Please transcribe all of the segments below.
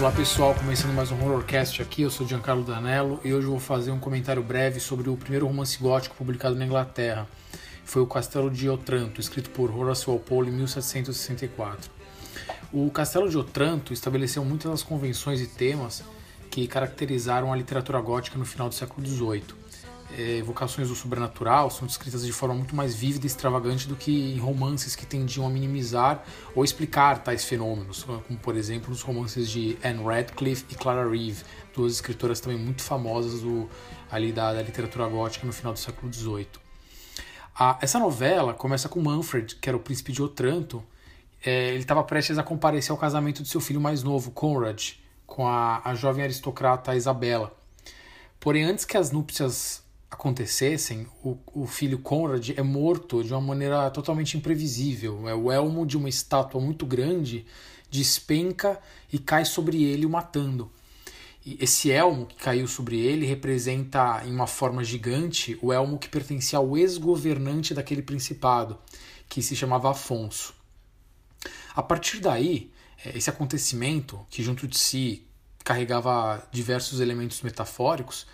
Olá pessoal, começando mais um Horrorcast aqui, eu sou Giancarlo Danello e hoje eu vou fazer um comentário breve sobre o primeiro romance gótico publicado na Inglaterra. Foi o Castelo de Otranto, escrito por Horace Walpole em 1764. O Castelo de Otranto estabeleceu muitas das convenções e temas que caracterizaram a literatura gótica no final do século XVIII é, evocações do sobrenatural são descritas de forma muito mais vívida e extravagante do que em romances que tendiam a minimizar ou explicar tais fenômenos, como por exemplo nos romances de Anne Radcliffe e Clara Reeve, duas escritoras também muito famosas do, ali da, da literatura gótica no final do século XVIII. Essa novela começa com Manfred, que era o príncipe de Otranto. É, ele estava prestes a comparecer ao casamento de seu filho mais novo, Conrad, com a, a jovem aristocrata Isabela. Porém, antes que as núpcias acontecessem, o, o filho Conrad é morto de uma maneira totalmente imprevisível. É o elmo de uma estátua muito grande despenca e cai sobre ele, o matando. E esse elmo que caiu sobre ele representa, em uma forma gigante, o elmo que pertencia ao ex-governante daquele principado, que se chamava Afonso. A partir daí, é, esse acontecimento, que junto de si carregava diversos elementos metafóricos,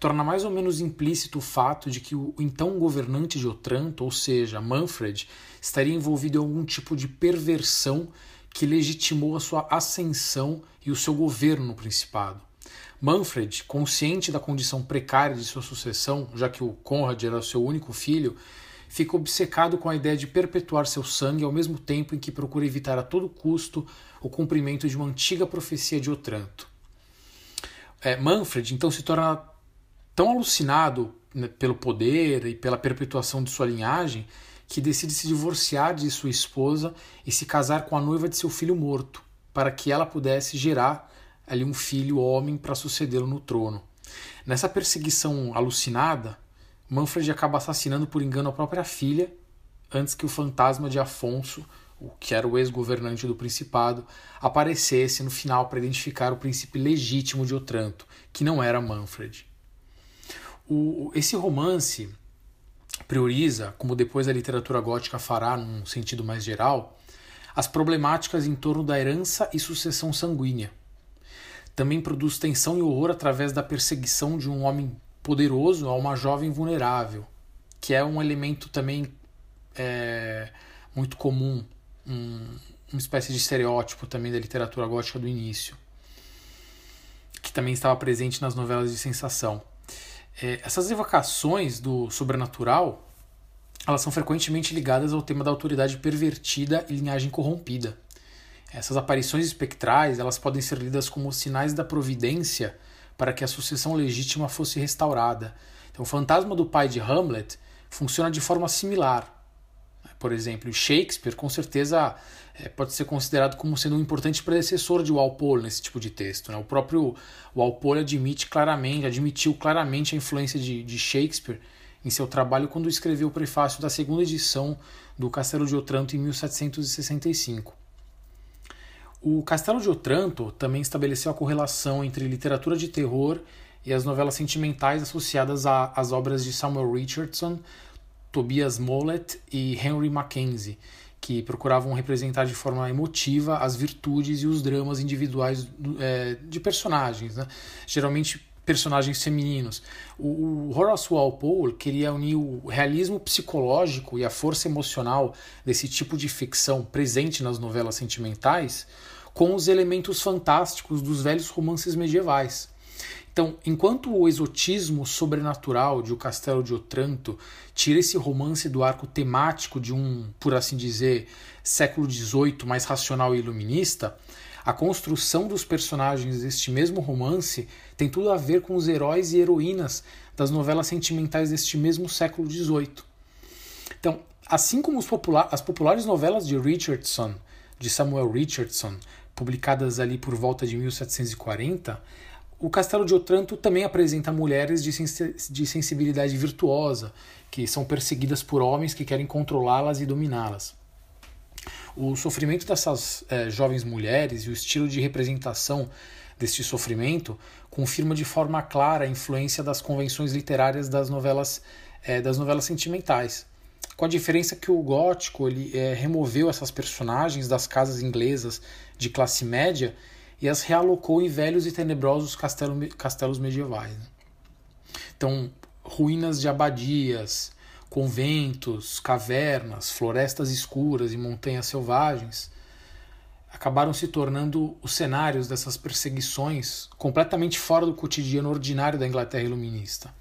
torna mais ou menos implícito o fato de que o então governante de Otranto, ou seja, Manfred, estaria envolvido em algum tipo de perversão que legitimou a sua ascensão e o seu governo no Principado. Manfred, consciente da condição precária de sua sucessão, já que o Conrad era seu único filho, fica obcecado com a ideia de perpetuar seu sangue ao mesmo tempo em que procura evitar a todo custo o cumprimento de uma antiga profecia de Otranto. É, Manfred então se torna tão alucinado né, pelo poder e pela perpetuação de sua linhagem que decide se divorciar de sua esposa e se casar com a noiva de seu filho morto, para que ela pudesse gerar ali um filho homem para sucedê-lo no trono. Nessa perseguição alucinada, Manfred acaba assassinando por engano a própria filha antes que o fantasma de Afonso, o que era o ex-governante do principado, aparecesse no final para identificar o príncipe legítimo de Otranto, que não era Manfred. O, esse romance prioriza, como depois a literatura gótica fará num sentido mais geral, as problemáticas em torno da herança e sucessão sanguínea. Também produz tensão e horror através da perseguição de um homem poderoso a uma jovem vulnerável, que é um elemento também é, muito comum, um, uma espécie de estereótipo também da literatura gótica do início, que também estava presente nas novelas de sensação. É, essas evocações do sobrenatural elas são frequentemente ligadas ao tema da autoridade pervertida e linhagem corrompida. Essas aparições espectrais elas podem ser lidas como sinais da providência para que a sucessão legítima fosse restaurada. Então, o fantasma do pai de Hamlet funciona de forma similar. Por exemplo, Shakespeare, com certeza, é, pode ser considerado como sendo um importante predecessor de Walpole nesse tipo de texto. Né? O próprio Walpole admite claramente, admitiu claramente a influência de, de Shakespeare em seu trabalho quando escreveu o prefácio da segunda edição do Castelo de Otranto em 1765. O Castelo de Otranto também estabeleceu a correlação entre literatura de terror e as novelas sentimentais associadas às obras de Samuel Richardson, Tobias Mollett e Henry Mackenzie, que procuravam representar de forma emotiva as virtudes e os dramas individuais é, de personagens, né? geralmente personagens femininos. O, Horace Walpole queria unir o realismo psicológico e a força emocional desse tipo de ficção presente nas novelas sentimentais com os elementos fantásticos dos velhos romances medievais. Então, enquanto o exotismo sobrenatural de O Castelo de Otranto tira esse romance do arco temático de um, por assim dizer, século XVIII mais racional e iluminista, a construção dos personagens deste mesmo romance tem tudo a ver com os heróis e heroínas das novelas sentimentais deste mesmo século XVIII. Então, assim como popula as populares novelas de Richardson, de Samuel Richardson, publicadas ali por volta de 1740, o Castelo de Otranto também apresenta mulheres de, sens de sensibilidade virtuosa, que são perseguidas por homens que querem controlá-las e dominá-las. O sofrimento dessas é, jovens mulheres e o estilo de representação deste sofrimento confirma de forma clara a influência das convenções literárias das novelas, é, das novelas sentimentais. Com a diferença que o gótico ele, é, removeu essas personagens das casas inglesas de classe média e as realocou em velhos e tenebrosos castelo, castelos medievais. Né? Então, ruínas de abadias, conventos, cavernas, florestas escuras e montanhas selvagens acabaram se tornando os cenários dessas perseguições completamente fora do cotidiano ordinário da Inglaterra iluminista.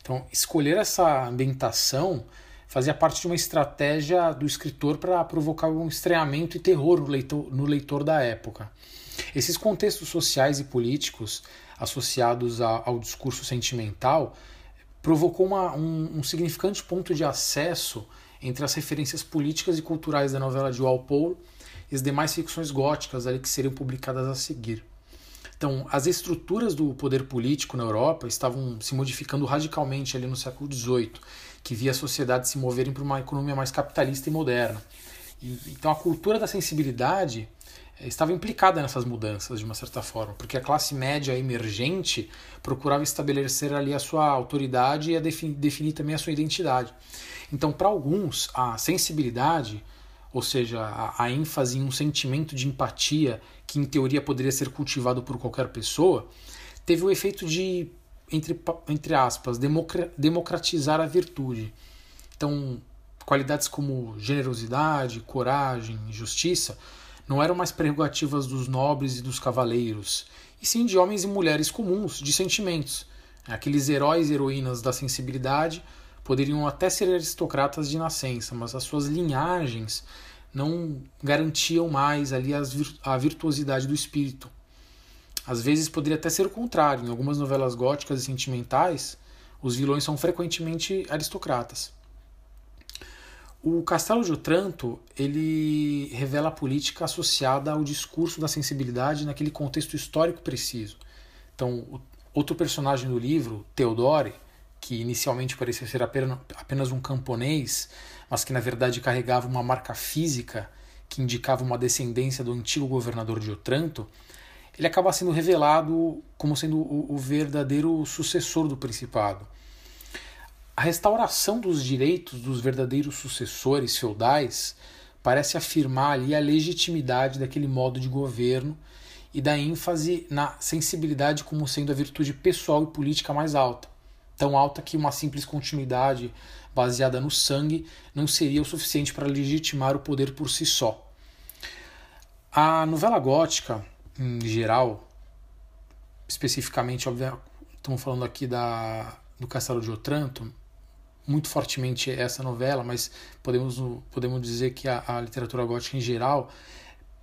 Então, escolher essa ambientação fazia parte de uma estratégia do escritor para provocar um estranhamento e terror no leitor, no leitor da época. Esses contextos sociais e políticos associados a, ao discurso sentimental provocou uma, um, um significante ponto de acesso entre as referências políticas e culturais da novela de Walpole e as demais ficções góticas ali que seriam publicadas a seguir. Então, as estruturas do poder político na Europa estavam se modificando radicalmente ali no século XVIII, que via a sociedade se moverem para uma economia mais capitalista e moderna. E, então, a cultura da sensibilidade estava implicada nessas mudanças de uma certa forma, porque a classe média emergente procurava estabelecer ali a sua autoridade e definir, definir também a sua identidade. Então, para alguns, a sensibilidade ou seja, a, a ênfase em um sentimento de empatia que em teoria poderia ser cultivado por qualquer pessoa, teve o efeito de, entre, entre aspas, democratizar a virtude. Então, qualidades como generosidade, coragem, justiça não eram mais prerrogativas dos nobres e dos cavaleiros, e sim de homens e mulheres comuns, de sentimentos. Aqueles heróis e heroínas da sensibilidade poderiam até ser aristocratas de nascença, mas as suas linhagens não garantiam mais ali a virtuosidade do espírito. Às vezes poderia até ser o contrário. Em algumas novelas góticas e sentimentais, os vilões são frequentemente aristocratas. O Castelo de Otranto ele revela a política associada ao discurso da sensibilidade naquele contexto histórico preciso. Então, outro personagem do livro, Theodore, que inicialmente parecia ser apenas um camponês, mas que na verdade carregava uma marca física que indicava uma descendência do antigo governador de Otranto, ele acaba sendo revelado como sendo o, verdadeiro sucessor do principado. A restauração dos direitos dos verdadeiros sucessores feudais parece afirmar ali a legitimidade daquele modo de governo e da ênfase na sensibilidade como sendo a virtude pessoal e política mais alta tão alta que uma simples continuidade baseada no sangue não seria o suficiente para legitimar o poder por si só. A novela gótica, em geral, especificamente, estamos falando aqui da, do Castelo de Otranto, muito fortemente essa novela, mas podemos, podemos dizer que a, a literatura gótica em geral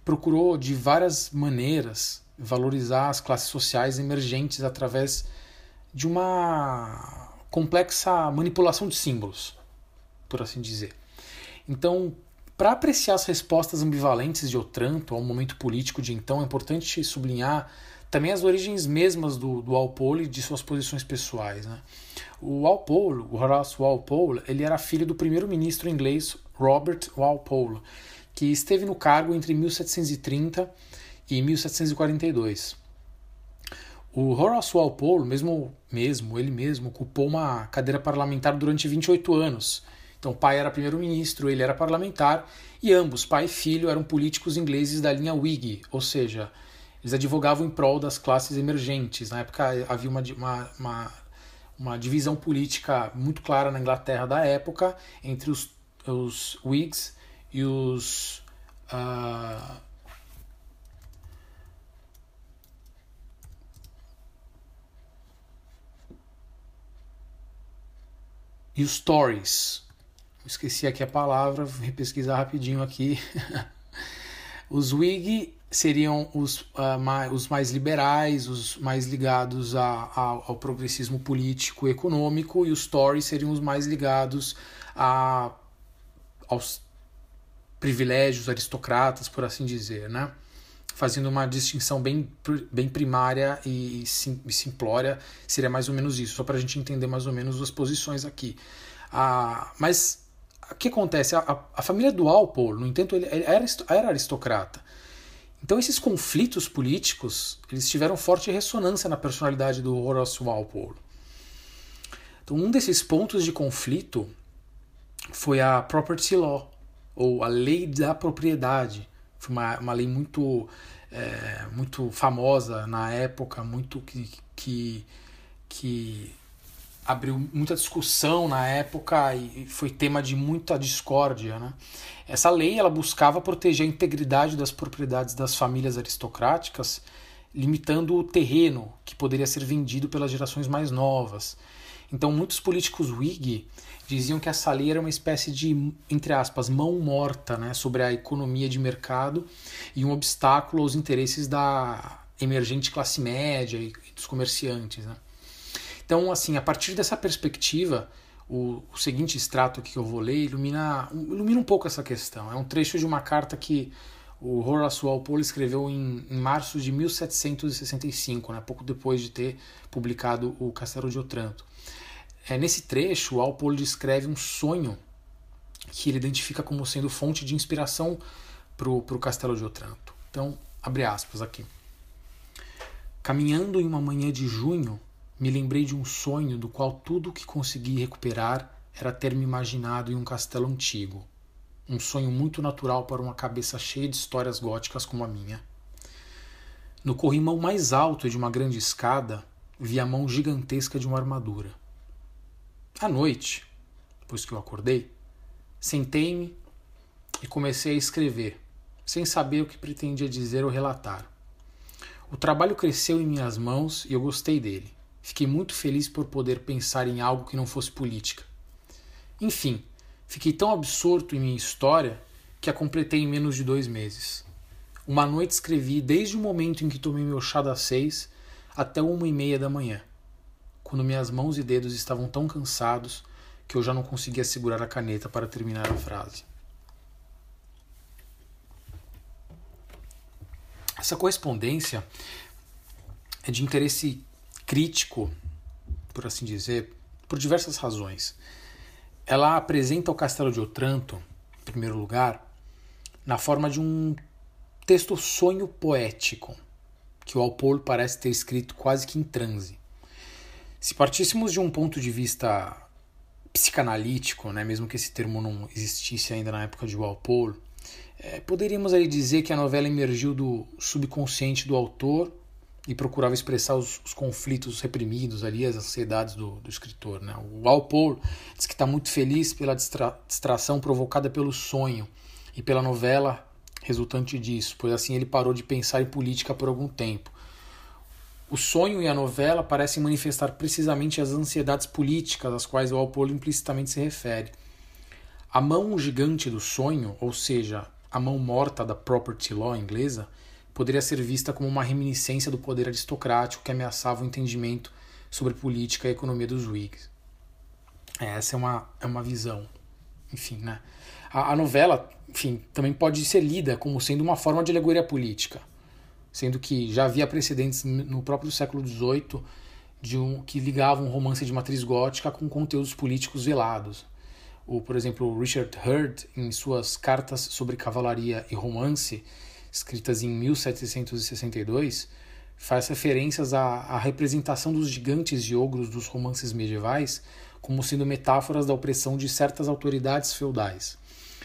procurou de várias maneiras valorizar as classes sociais emergentes através de uma complexa manipulação de símbolos, por assim dizer. Então, para apreciar as respostas ambivalentes de Otranto ao momento político de então, é importante sublinhar também as origens mesmas do, do Walpole e de suas posições pessoais. Né? O Walpole, o Horace Walpole, ele era filho do primeiro-ministro inglês Robert Walpole, que esteve no cargo entre 1730 e 1742. O Horace Walpole, mesmo, mesmo ele mesmo, ocupou uma cadeira parlamentar durante 28 anos. Então, o pai era primeiro-ministro, ele era parlamentar, e ambos, pai e filho, eram políticos ingleses da linha Whig, ou seja, eles advogavam em prol das classes emergentes. Na época havia uma, uma, uma, uma divisão política muito clara na Inglaterra da época entre os, os Whigs e os. Uh, e os Tories. Esqueci aqui a palavra, vou repesquisar rapidinho aqui. os Whig seriam os, uh, mais, os mais liberais, os mais ligados a, a, ao progressismo político e econômico, e os Tories seriam os mais ligados a, aos privilégios aristocratas, por assim dizer, né? fazendo uma distinção bem, bem primária e, sim, simplória, seria mais ou menos isso, só para a gente entender mais ou menos as posições aqui. Ah, mas o que acontece? A, a, família do Walpole, no entanto, ele, ele era, era aristocrata. Então esses conflitos políticos eles tiveram forte ressonância na personalidade do Horace Walpole. Então um desses pontos de conflito foi a property law, ou a lei da propriedade, foi uma, uma lei muito é, muito famosa na época, muito que, que, que abriu muita discussão na época e foi tema de muita discórdia. Né? Essa lei ela buscava proteger a integridade das propriedades das famílias aristocráticas, limitando o terreno que poderia ser vendido pelas gerações mais novas. Então, muitos políticos Whig diziam que essa lei era uma espécie de, entre aspas, mão morta né, sobre a economia de mercado e um obstáculo aos interesses da emergente classe média e dos comerciantes. Né? Então, assim, a partir dessa perspectiva, o, o seguinte extrato que eu vou ler ilumina, ilumina um pouco essa questão. É um trecho de uma carta que o Horace Walpole escreveu em, em março de 1765, né, pouco depois de ter publicado o Castelo de Otranto. É, nesse trecho, Walpole descreve um sonho que ele identifica como sendo fonte de inspiração para o Castelo de Otranto. Então, abre aspas aqui. Caminhando em uma manhã de junho, me lembrei de um sonho do qual tudo o que consegui recuperar era ter me imaginado em um castelo antigo. Um sonho muito natural para uma cabeça cheia de histórias góticas como a minha. No corrimão mais alto de uma grande escada, vi a mão gigantesca de uma armadura. À noite, depois que eu acordei, sentei-me e comecei a escrever, sem saber o que pretendia dizer ou relatar. O trabalho cresceu em minhas mãos e eu gostei dele. Fiquei muito feliz por poder pensar em algo que não fosse política. Enfim, fiquei tão absorto em minha história que a completei em menos de dois meses. Uma noite escrevi desde o momento em que tomei meu chá das seis até uma e meia da manhã, quando minhas mãos e dedos estavam tão cansados que eu já não conseguia segurar a caneta para terminar a frase. Essa correspondência é de interesse crítico, por assim dizer, por diversas razões. Ela apresenta o Castelo de Otranto, em primeiro lugar, na forma de um texto sonho poético, que o Walpole parece ter escrito quase que em transe. Se partíssemos de um ponto de vista psicanalítico, né, mesmo que esse termo não existisse ainda na época de Walpole, é, poderíamos aí dizer que a novela emergiu do subconsciente do autor e procurava expressar os, os, conflitos reprimidos ali, as ansiedades do, do escritor. Né? O Walpole diz que está muito feliz pela distra, distração provocada pelo sonho e pela novela resultante disso, pois assim ele parou de pensar em política por algum tempo. O sonho e a novela parecem manifestar precisamente as ansiedades políticas às quais o Walpole implicitamente se refere. A mão gigante do sonho, ou seja, a mão morta da property law inglesa, poderia ser vista como uma reminiscência do poder aristocrático que ameaçava o entendimento sobre política e economia dos Whigs. É, essa é uma, é uma visão. Enfim, né? A, a novela, enfim, também pode ser lida como sendo uma forma de alegoria política, sendo que já havia precedentes no próprio século XVIII de um, que ligavam um romance de matriz gótica com conteúdos políticos velados. O, por exemplo, Richard Hurd, em suas cartas sobre cavalaria e romance, escritas em 1762, faz referências à, à representação dos gigantes e ogros dos romances medievais como sendo metáforas da opressão de certas autoridades feudais.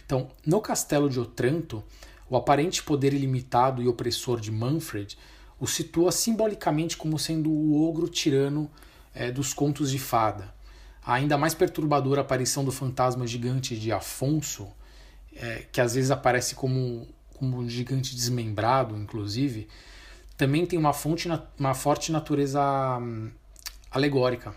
Então, no Castelo de Otranto, o aparente poder ilimitado e opressor de Manfred o situa simbolicamente como sendo o ogro tirano é, dos contos de fada. A ainda mais perturbadora aparição do fantasma gigante de Afonso, é, que às vezes aparece como um gigante desmembrado, inclusive, também tem uma, fonte, uma forte natureza hum, alegórica.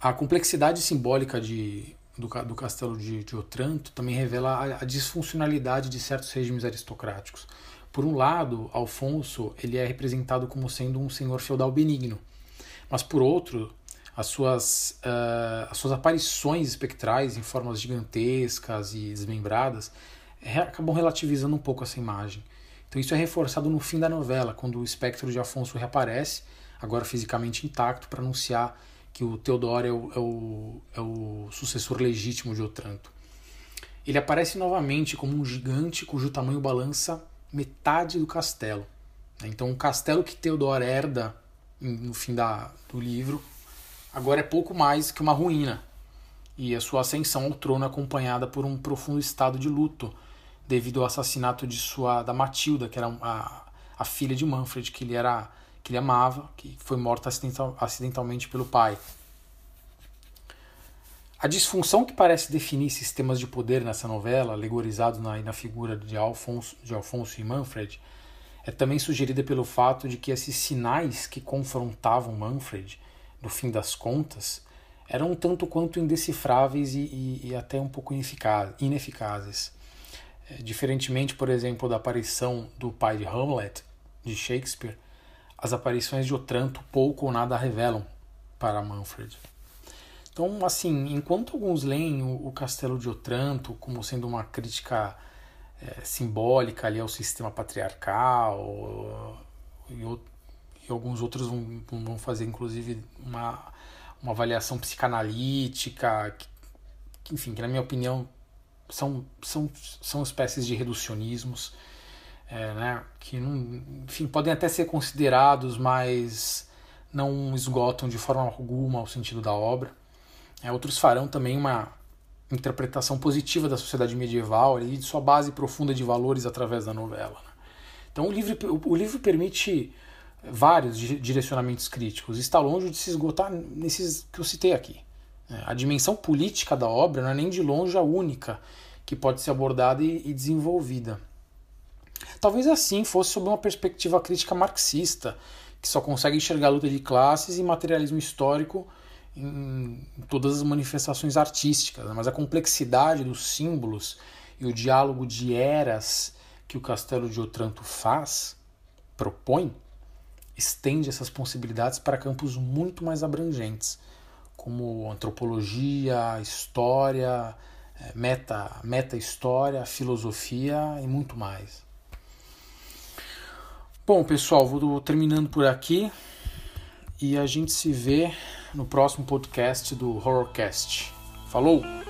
A complexidade simbólica de, do, do castelo de, de Otranto também revela a, a, disfuncionalidade de certos regimes aristocráticos. Por um lado, Alfonso ele é representado como sendo um senhor feudal benigno, mas por outro, as suas, uh, as suas aparições espectrais em formas gigantescas e desmembradas acabam relativizando um pouco essa imagem. Então isso é reforçado no fim da novela, quando o espectro de Afonso reaparece, agora fisicamente intacto, para anunciar que o Teodoro é o, é, o, é o sucessor legítimo de Otranto. Ele aparece novamente como um gigante cujo tamanho balança metade do castelo. Então o castelo que Teodoro herda no fim da, do livro agora é pouco mais que uma ruína, e a sua ascensão ao trono é acompanhada por um profundo estado de luto devido ao assassinato de sua da Matilda, que era a, a filha de Manfred, que ele era que ele amava, que foi morta acidental, acidentalmente pelo pai. A disfunção que parece definir sistemas de poder nessa novela, alegorizados na, na figura de Alfonso, de Alfonso e Manfred, é também sugerida pelo fato de que esses sinais que confrontavam Manfred, no fim das contas, eram tanto quanto indecifráveis e, e, e até um pouco ineficazes. Diferentemente, por exemplo, da aparição do pai de Hamlet, de Shakespeare, as aparições de Otranto pouco ou nada revelam para Manfred. Então, assim, enquanto alguns leem o, o Castelo de Otranto como sendo uma crítica é, simbólica ali ao sistema patriarcal, e, e alguns outros vão, vão, fazer, inclusive, uma, uma avaliação psicanalítica, que, enfim, que na minha opinião são, são, são espécies de reducionismos, é, né, que não, enfim, podem até ser considerados, mas não esgotam de forma alguma o sentido da obra. É, outros farão também uma interpretação positiva da sociedade medieval e de sua base profunda de valores através da novela. Né? Então o livro, o livro permite vários direcionamentos críticos. Está longe de se esgotar nesses que eu citei aqui. A dimensão política da obra não é nem de longe a única que pode ser abordada e desenvolvida. Talvez assim fosse sob uma perspectiva crítica marxista, que só consegue enxergar a luta de classes e materialismo histórico em todas as manifestações artísticas, né? mas a complexidade dos símbolos e o diálogo de eras que o Castelo de Otranto faz, propõe, estende essas possibilidades para campos muito mais abrangentes, como antropologia, história, é, meta, meta história, filosofia e muito mais. Bom, pessoal, vou terminando por aqui e a gente se vê no próximo podcast do Horrorcast. Falou!